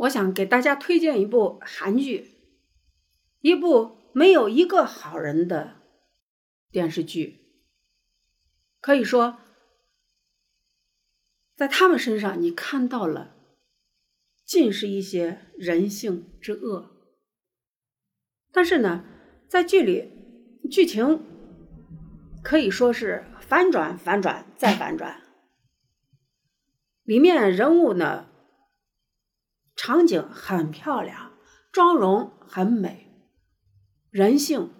我想给大家推荐一部韩剧，一部没有一个好人的电视剧。可以说，在他们身上你看到了尽是一些人性之恶。但是呢，在剧里剧情可以说是反转、反转再反转，里面人物呢。场景很漂亮，妆容很美，人性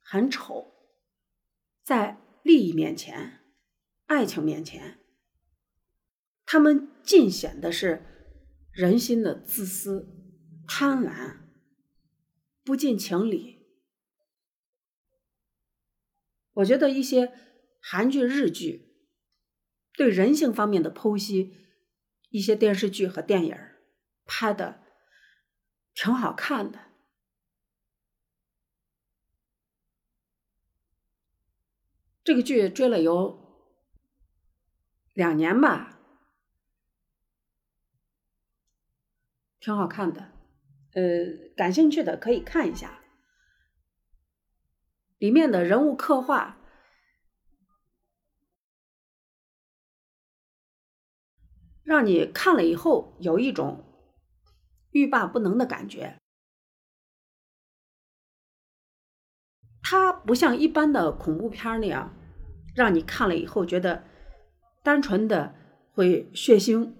很丑，在利益面前、爱情面前，他们尽显的是人心的自私、贪婪、不近情理。我觉得一些韩剧、日剧对人性方面的剖析，一些电视剧和电影拍的挺好看的，这个剧追了有两年吧，挺好看的。呃，感兴趣的可以看一下，里面的人物刻画让你看了以后有一种。欲罢不能的感觉，它不像一般的恐怖片那样，让你看了以后觉得单纯的会血腥，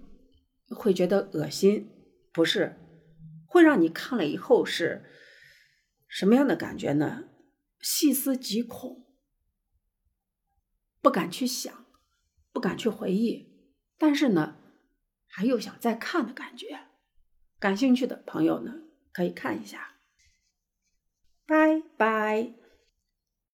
会觉得恶心，不是，会让你看了以后是什么样的感觉呢？细思极恐，不敢去想，不敢去回忆，但是呢，还有想再看的感觉。感兴趣的朋友呢，可以看一下。拜拜。